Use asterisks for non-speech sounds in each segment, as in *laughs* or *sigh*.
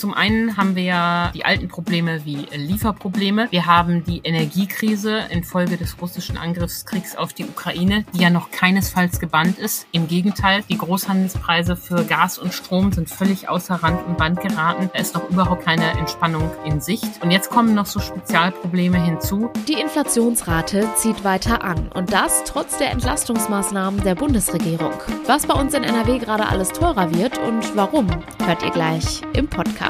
Zum einen haben wir ja die alten Probleme wie Lieferprobleme. Wir haben die Energiekrise infolge des russischen Angriffskriegs auf die Ukraine, die ja noch keinesfalls gebannt ist. Im Gegenteil, die Großhandelspreise für Gas und Strom sind völlig außer Rand und Band geraten. Da ist noch überhaupt keine Entspannung in Sicht. Und jetzt kommen noch so Spezialprobleme hinzu. Die Inflationsrate zieht weiter an und das trotz der Entlastungsmaßnahmen der Bundesregierung. Was bei uns in NRW gerade alles teurer wird und warum, hört ihr gleich im Podcast.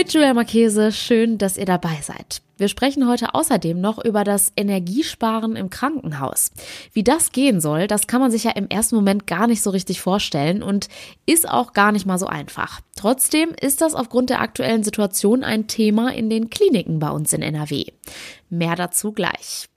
Mit Julia Marchese, schön, dass ihr dabei seid. Wir sprechen heute außerdem noch über das Energiesparen im Krankenhaus. Wie das gehen soll, das kann man sich ja im ersten Moment gar nicht so richtig vorstellen und ist auch gar nicht mal so einfach. Trotzdem ist das aufgrund der aktuellen Situation ein Thema in den Kliniken bei uns in NRW. Mehr dazu gleich.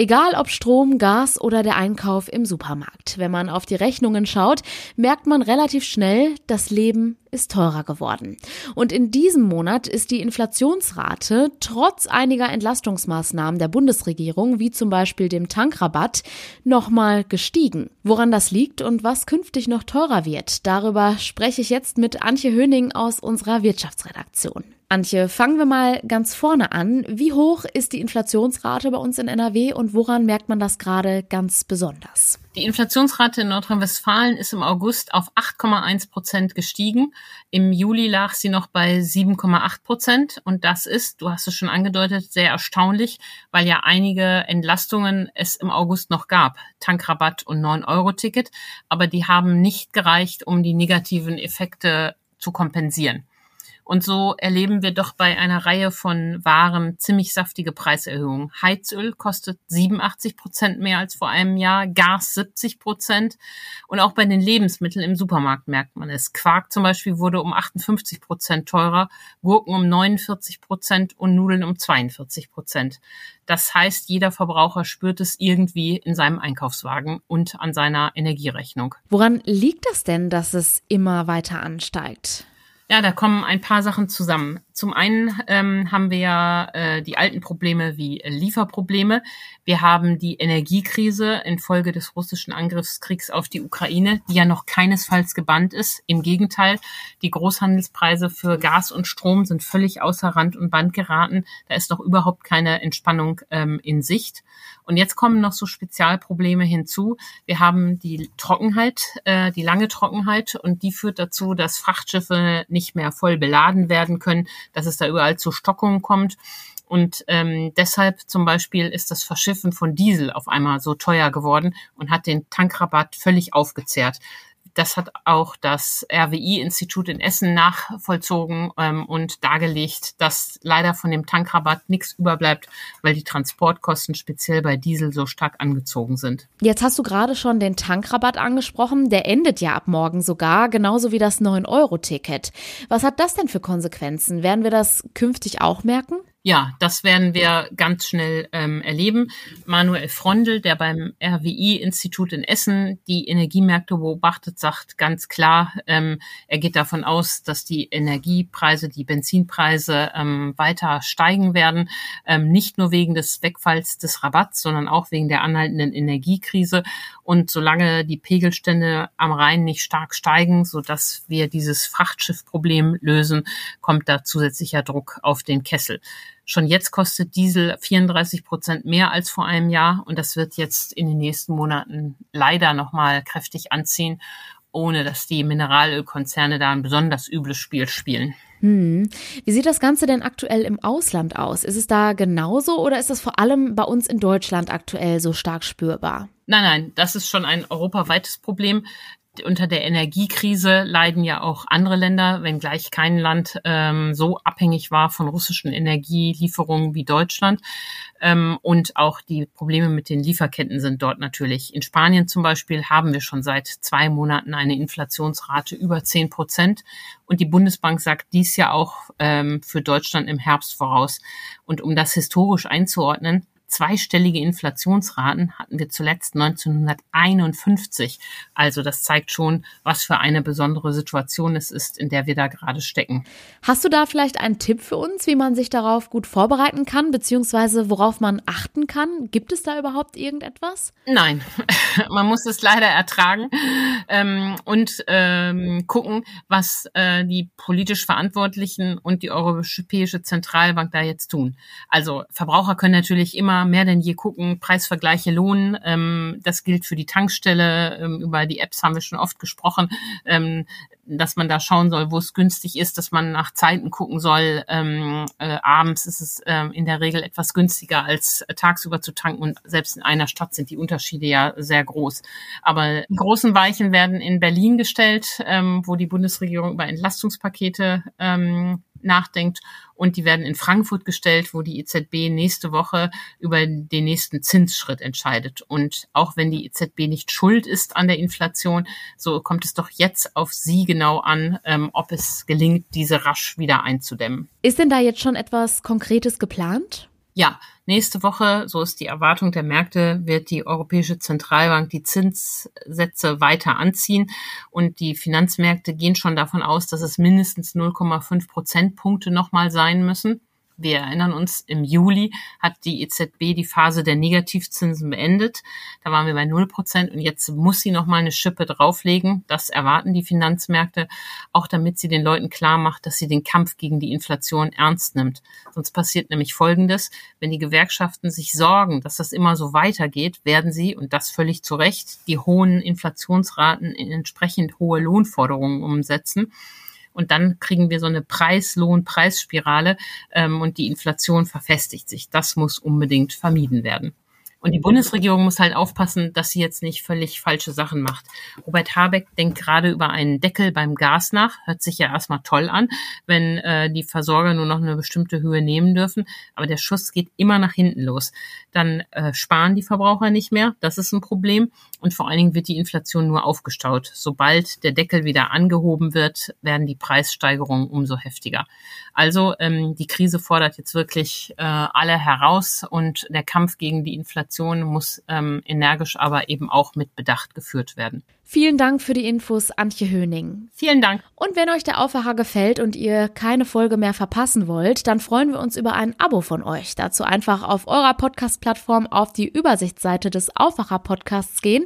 Egal ob Strom, Gas oder der Einkauf im Supermarkt. Wenn man auf die Rechnungen schaut, merkt man relativ schnell, das Leben ist teurer geworden. Und in diesem Monat ist die Inflationsrate trotz einiger Entlastungsmaßnahmen der Bundesregierung, wie zum Beispiel dem Tankrabatt, nochmal gestiegen. Woran das liegt und was künftig noch teurer wird, darüber spreche ich jetzt mit Antje Höning aus unserer Wirtschaftsredaktion. Antje, fangen wir mal ganz vorne an. Wie hoch ist die Inflationsrate bei uns in NRW und woran merkt man das gerade ganz besonders? Die Inflationsrate in Nordrhein-Westfalen ist im August auf 8,1 Prozent gestiegen. Im Juli lag sie noch bei 7,8 Prozent. Und das ist, du hast es schon angedeutet, sehr erstaunlich, weil ja einige Entlastungen es im August noch gab. Tankrabatt und 9-Euro-Ticket. Aber die haben nicht gereicht, um die negativen Effekte zu kompensieren. Und so erleben wir doch bei einer Reihe von Waren ziemlich saftige Preiserhöhungen. Heizöl kostet 87 Prozent mehr als vor einem Jahr, Gas 70 Prozent. Und auch bei den Lebensmitteln im Supermarkt merkt man es. Quark zum Beispiel wurde um 58 Prozent teurer, Gurken um 49 Prozent und Nudeln um 42 Prozent. Das heißt, jeder Verbraucher spürt es irgendwie in seinem Einkaufswagen und an seiner Energierechnung. Woran liegt das denn, dass es immer weiter ansteigt? Ja, da kommen ein paar Sachen zusammen. Zum einen ähm, haben wir ja äh, die alten Probleme wie Lieferprobleme. Wir haben die Energiekrise infolge des russischen Angriffskriegs auf die Ukraine, die ja noch keinesfalls gebannt ist. Im Gegenteil, die Großhandelspreise für Gas und Strom sind völlig außer Rand und Band geraten. Da ist noch überhaupt keine Entspannung ähm, in Sicht. Und jetzt kommen noch so Spezialprobleme hinzu. Wir haben die Trockenheit, äh, die lange Trockenheit und die führt dazu, dass Frachtschiffe nicht mehr voll beladen werden können, dass es da überall zu Stockungen kommt. Und ähm, deshalb zum Beispiel ist das Verschiffen von Diesel auf einmal so teuer geworden und hat den Tankrabatt völlig aufgezehrt. Das hat auch das RWI-Institut in Essen nachvollzogen ähm, und dargelegt, dass leider von dem Tankrabatt nichts überbleibt, weil die Transportkosten speziell bei Diesel so stark angezogen sind. Jetzt hast du gerade schon den Tankrabatt angesprochen. Der endet ja ab morgen sogar, genauso wie das 9-Euro-Ticket. Was hat das denn für Konsequenzen? Werden wir das künftig auch merken? Ja, das werden wir ganz schnell ähm, erleben. Manuel Frondel, der beim RWI-Institut in Essen die Energiemärkte beobachtet, sagt ganz klar, ähm, er geht davon aus, dass die Energiepreise, die Benzinpreise ähm, weiter steigen werden, ähm, nicht nur wegen des Wegfalls des Rabatts, sondern auch wegen der anhaltenden Energiekrise. Und solange die Pegelstände am Rhein nicht stark steigen, so dass wir dieses Frachtschiffproblem lösen, kommt da zusätzlicher Druck auf den Kessel. Schon jetzt kostet Diesel 34 Prozent mehr als vor einem Jahr und das wird jetzt in den nächsten Monaten leider nochmal kräftig anziehen, ohne dass die Mineralölkonzerne da ein besonders übles Spiel spielen. Hm. Wie sieht das Ganze denn aktuell im Ausland aus? Ist es da genauso oder ist es vor allem bei uns in Deutschland aktuell so stark spürbar? Nein, nein, das ist schon ein europaweites Problem unter der Energiekrise leiden ja auch andere Länder, wenngleich kein Land ähm, so abhängig war von russischen Energielieferungen wie Deutschland. Ähm, und auch die Probleme mit den Lieferketten sind dort natürlich. In Spanien zum Beispiel haben wir schon seit zwei Monaten eine Inflationsrate über zehn Prozent. Und die Bundesbank sagt dies ja auch ähm, für Deutschland im Herbst voraus. Und um das historisch einzuordnen, Zweistellige Inflationsraten hatten wir zuletzt 1951. Also das zeigt schon, was für eine besondere Situation es ist, in der wir da gerade stecken. Hast du da vielleicht einen Tipp für uns, wie man sich darauf gut vorbereiten kann, beziehungsweise worauf man achten kann? Gibt es da überhaupt irgendetwas? Nein, *laughs* man muss es leider ertragen ähm, und ähm, gucken, was äh, die politisch Verantwortlichen und die Europäische Zentralbank da jetzt tun. Also Verbraucher können natürlich immer mehr denn je gucken, Preisvergleiche lohnen. Ähm, das gilt für die Tankstelle. Ähm, über die Apps haben wir schon oft gesprochen, ähm, dass man da schauen soll, wo es günstig ist, dass man nach Zeiten gucken soll. Ähm, äh, abends ist es ähm, in der Regel etwas günstiger als äh, tagsüber zu tanken und selbst in einer Stadt sind die Unterschiede ja sehr groß. Aber die großen Weichen werden in Berlin gestellt, ähm, wo die Bundesregierung über Entlastungspakete ähm, nachdenkt. Und die werden in Frankfurt gestellt, wo die EZB nächste Woche über den nächsten Zinsschritt entscheidet. Und auch wenn die EZB nicht schuld ist an der Inflation, so kommt es doch jetzt auf sie genau an, ähm, ob es gelingt, diese rasch wieder einzudämmen. Ist denn da jetzt schon etwas Konkretes geplant? Ja, nächste Woche, so ist die Erwartung der Märkte, wird die Europäische Zentralbank die Zinssätze weiter anziehen. Und die Finanzmärkte gehen schon davon aus, dass es mindestens 0,5 Prozentpunkte nochmal sein müssen. Wir erinnern uns, im Juli hat die EZB die Phase der Negativzinsen beendet. Da waren wir bei 0 Prozent und jetzt muss sie nochmal eine Schippe drauflegen. Das erwarten die Finanzmärkte, auch damit sie den Leuten klar macht, dass sie den Kampf gegen die Inflation ernst nimmt. Sonst passiert nämlich Folgendes. Wenn die Gewerkschaften sich sorgen, dass das immer so weitergeht, werden sie, und das völlig zu Recht, die hohen Inflationsraten in entsprechend hohe Lohnforderungen umsetzen. Und dann kriegen wir so eine Preis-Lohn-Preisspirale ähm, und die Inflation verfestigt sich. Das muss unbedingt vermieden werden. Und die Bundesregierung muss halt aufpassen, dass sie jetzt nicht völlig falsche Sachen macht. Robert Habeck denkt gerade über einen Deckel beim Gas nach. Hört sich ja erstmal toll an, wenn äh, die Versorger nur noch eine bestimmte Höhe nehmen dürfen. Aber der Schuss geht immer nach hinten los. Dann äh, sparen die Verbraucher nicht mehr. Das ist ein Problem. Und vor allen Dingen wird die Inflation nur aufgestaut. Sobald der Deckel wieder angehoben wird, werden die Preissteigerungen umso heftiger. Also ähm, die Krise fordert jetzt wirklich äh, alle heraus und der Kampf gegen die Inflation Kommunikation muss ähm, energisch, aber eben auch mit Bedacht geführt werden. Vielen Dank für die Infos, Antje Höning. Vielen Dank. Und wenn euch der Aufwacher gefällt und ihr keine Folge mehr verpassen wollt, dann freuen wir uns über ein Abo von euch. Dazu einfach auf eurer Podcast-Plattform auf die Übersichtsseite des Aufwacher-Podcasts gehen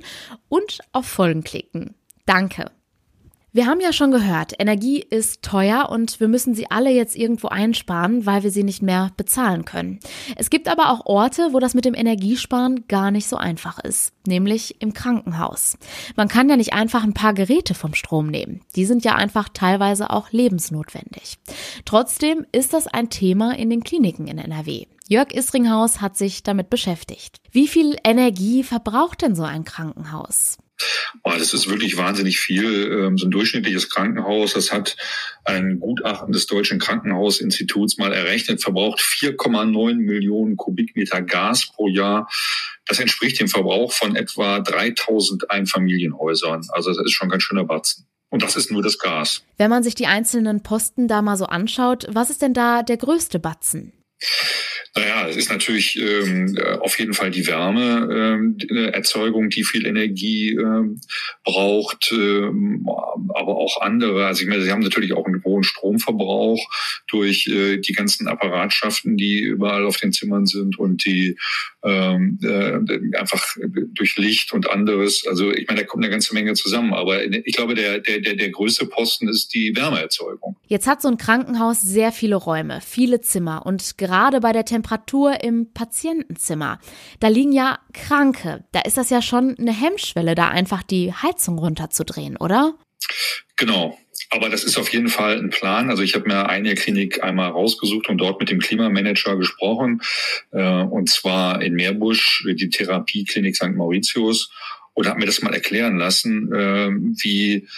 und auf Folgen klicken. Danke. Wir haben ja schon gehört, Energie ist teuer und wir müssen sie alle jetzt irgendwo einsparen, weil wir sie nicht mehr bezahlen können. Es gibt aber auch Orte, wo das mit dem Energiesparen gar nicht so einfach ist, nämlich im Krankenhaus. Man kann ja nicht einfach ein paar Geräte vom Strom nehmen. Die sind ja einfach teilweise auch lebensnotwendig. Trotzdem ist das ein Thema in den Kliniken in NRW. Jörg Isringhaus hat sich damit beschäftigt. Wie viel Energie verbraucht denn so ein Krankenhaus? Oh, das ist wirklich wahnsinnig viel. Ähm, so ein durchschnittliches Krankenhaus, das hat ein Gutachten des Deutschen Krankenhausinstituts mal errechnet, verbraucht 4,9 Millionen Kubikmeter Gas pro Jahr. Das entspricht dem Verbrauch von etwa 3000 Einfamilienhäusern. Also das ist schon ganz schöner Batzen. Und das ist nur das Gas. Wenn man sich die einzelnen Posten da mal so anschaut, was ist denn da der größte Batzen? Naja, es ist natürlich ähm, auf jeden Fall die Wärmeerzeugung, ähm, die viel Energie ähm, braucht, ähm, aber auch andere. Also ich meine, sie haben natürlich auch einen hohen Stromverbrauch durch äh, die ganzen Apparatschaften, die überall auf den Zimmern sind und die ähm, äh, einfach durch Licht und anderes. Also ich meine, da kommt eine ganze Menge zusammen. Aber ich glaube, der, der, der, der größte Posten ist die Wärmeerzeugung. Jetzt hat so ein Krankenhaus sehr viele Räume, viele Zimmer und gerade bei der Temperatur im Patientenzimmer, da liegen ja Kranke. Da ist das ja schon eine Hemmschwelle, da einfach die Heizung runterzudrehen, oder? Genau. Aber das ist auf jeden Fall ein Plan. Also ich habe mir eine Klinik einmal rausgesucht und dort mit dem Klimamanager gesprochen. Äh, und zwar in Meerbusch, die Therapieklinik St. Mauritius. Und habe mir das mal erklären lassen, äh, wie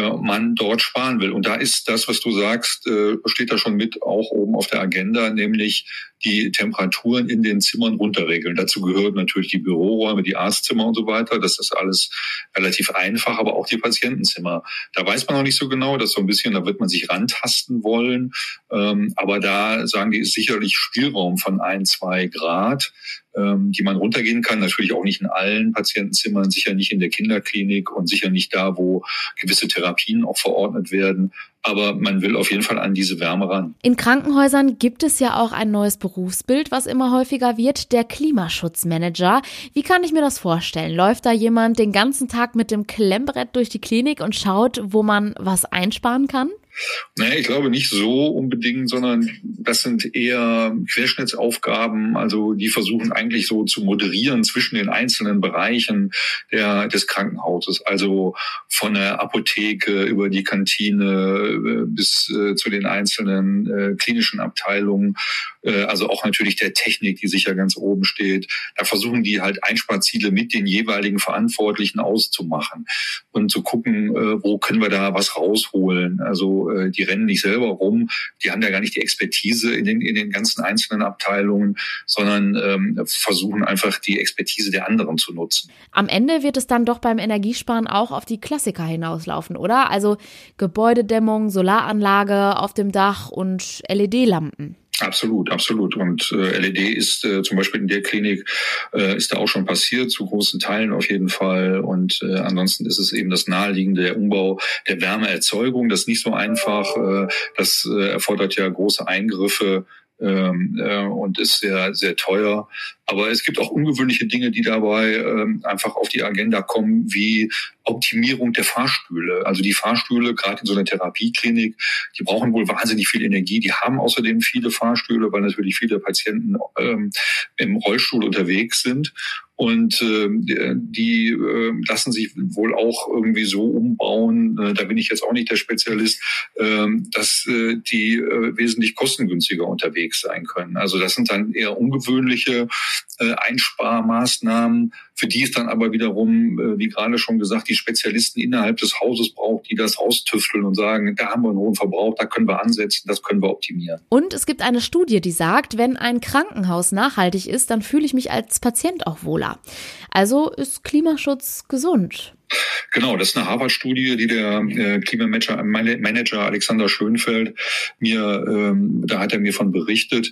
man dort sparen will. Und da ist das, was du sagst, äh, steht da schon mit auch oben auf der Agenda, nämlich die Temperaturen in den Zimmern runterregeln. Dazu gehören natürlich die Büroräume, die Arztzimmer und so weiter. Das ist alles relativ einfach, aber auch die Patientenzimmer. Da weiß man noch nicht so genau, das so ein bisschen, da wird man sich rantasten wollen. Ähm, aber da sagen die, ist sicherlich Spielraum von ein, zwei Grad ähm, die man runtergehen kann. Natürlich auch nicht in allen Patientenzimmern, sicher nicht in der Kinderklinik und sicher nicht da, wo gewisse Therapien auch verordnet werden. Aber man will auf jeden Fall an diese Wärme ran. In Krankenhäusern gibt es ja auch ein neues Berufsbild, was immer häufiger wird, der Klimaschutzmanager. Wie kann ich mir das vorstellen? Läuft da jemand den ganzen Tag mit dem Klemmbrett durch die Klinik und schaut, wo man was einsparen kann? Nee, ich glaube nicht so unbedingt, sondern das sind eher Querschnittsaufgaben. Also die versuchen eigentlich so zu moderieren zwischen den einzelnen Bereichen der, des Krankenhauses. Also von der Apotheke über die Kantine äh, bis äh, zu den einzelnen äh, klinischen Abteilungen. Äh, also auch natürlich der Technik, die sicher ganz oben steht. Da versuchen die halt Einsparziele mit den jeweiligen Verantwortlichen auszumachen und zu gucken, äh, wo können wir da was rausholen. Also äh, die rennen nicht selber rum, die haben ja gar nicht die Expertise in den, in den ganzen einzelnen Abteilungen, sondern ähm, versuchen einfach die Expertise der anderen zu nutzen. Am Ende wird es dann doch beim Energiesparen auch auf die Klassiker hinauslaufen, oder? Also Gebäudedämmung, Solaranlage auf dem Dach und LED-Lampen. Absolut, absolut. Und äh, LED ist äh, zum Beispiel in der Klinik äh, ist da auch schon passiert, zu großen Teilen auf jeden Fall. Und äh, ansonsten ist es eben das naheliegende der Umbau der Wärmeerzeugung. Das ist nicht so einfach. Äh, das äh, erfordert ja große Eingriffe ähm, äh, und ist sehr, sehr teuer. Aber es gibt auch ungewöhnliche Dinge, die dabei ähm, einfach auf die Agenda kommen, wie Optimierung der Fahrstühle. Also die Fahrstühle, gerade in so einer Therapieklinik, die brauchen wohl wahnsinnig viel Energie. Die haben außerdem viele Fahrstühle, weil natürlich viele Patienten ähm, im Rollstuhl unterwegs sind. Und äh, die äh, lassen sich wohl auch irgendwie so umbauen, äh, da bin ich jetzt auch nicht der Spezialist, äh, dass äh, die äh, wesentlich kostengünstiger unterwegs sein können. Also das sind dann eher ungewöhnliche äh, Einsparmaßnahmen, für die es dann aber wiederum, äh, wie gerade schon gesagt, die Spezialisten innerhalb des Hauses braucht, die das raustüfteln und sagen, da haben wir einen hohen Verbrauch, da können wir ansetzen, das können wir optimieren. Und es gibt eine Studie, die sagt, wenn ein Krankenhaus nachhaltig ist, dann fühle ich mich als Patient auch wohler. Also ist Klimaschutz gesund. Genau, das ist eine Harvard-Studie, die der äh, Klimamanager Manager Alexander Schönfeld mir, ähm, da hat er mir von berichtet.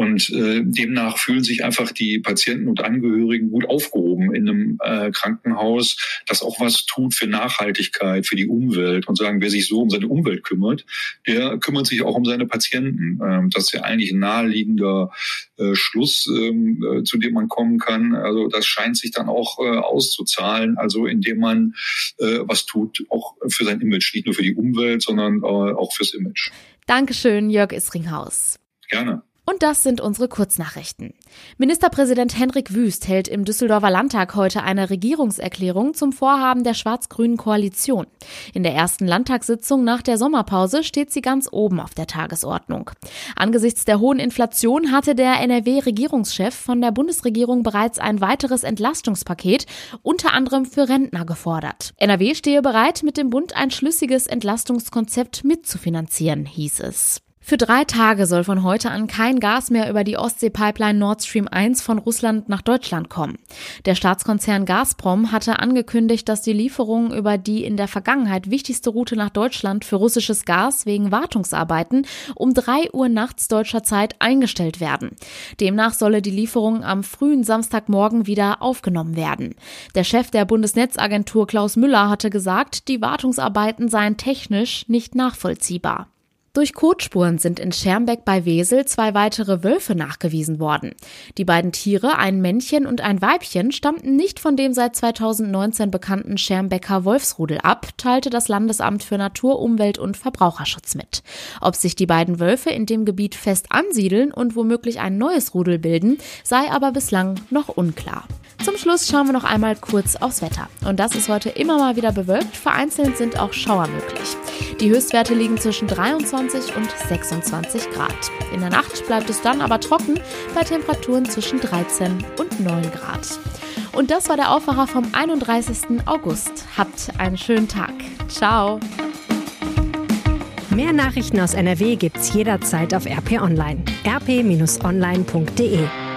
Und äh, demnach fühlen sich einfach die Patienten und Angehörigen gut aufgehoben in einem äh, Krankenhaus, das auch was tut für Nachhaltigkeit, für die Umwelt und sagen, wer sich so um seine Umwelt kümmert, der kümmert sich auch um seine Patienten. Ähm, das ist ja eigentlich ein naheliegender äh, Schluss, ähm, äh, zu dem man kommen kann. Also das scheint sich dann auch äh, auszuzahlen, also indem man äh, was tut, auch für sein Image, nicht nur für die Umwelt, sondern äh, auch fürs Image. Dankeschön, Jörg Isringhaus. Gerne. Und das sind unsere Kurznachrichten. Ministerpräsident Henrik Wüst hält im Düsseldorfer Landtag heute eine Regierungserklärung zum Vorhaben der schwarz-grünen Koalition. In der ersten Landtagssitzung nach der Sommerpause steht sie ganz oben auf der Tagesordnung. Angesichts der hohen Inflation hatte der NRW-Regierungschef von der Bundesregierung bereits ein weiteres Entlastungspaket, unter anderem für Rentner, gefordert. NRW stehe bereit, mit dem Bund ein schlüssiges Entlastungskonzept mitzufinanzieren, hieß es. Für drei Tage soll von heute an kein Gas mehr über die Ostsee-Pipeline Nord Stream 1 von Russland nach Deutschland kommen. Der Staatskonzern Gazprom hatte angekündigt, dass die Lieferungen über die in der Vergangenheit wichtigste Route nach Deutschland für russisches Gas wegen Wartungsarbeiten um drei Uhr nachts deutscher Zeit eingestellt werden. Demnach solle die Lieferung am frühen Samstagmorgen wieder aufgenommen werden. Der Chef der Bundesnetzagentur Klaus Müller hatte gesagt, die Wartungsarbeiten seien technisch nicht nachvollziehbar. Durch Kotspuren sind in Schermbeck bei Wesel zwei weitere Wölfe nachgewiesen worden. Die beiden Tiere, ein Männchen und ein Weibchen, stammten nicht von dem seit 2019 bekannten Schermbecker Wolfsrudel ab, teilte das Landesamt für Natur, Umwelt und Verbraucherschutz mit. Ob sich die beiden Wölfe in dem Gebiet fest ansiedeln und womöglich ein neues Rudel bilden, sei aber bislang noch unklar. Zum Schluss schauen wir noch einmal kurz aufs Wetter. Und das ist heute immer mal wieder bewölkt. Vereinzelt sind auch Schauer möglich. Die Höchstwerte liegen zwischen 23 und 26 Grad. In der Nacht bleibt es dann aber trocken bei Temperaturen zwischen 13 und 9 Grad. Und das war der Aufwacher vom 31. August. Habt einen schönen Tag. Ciao. Mehr Nachrichten aus NRW gibt's jederzeit auf RP Online. rp-online.de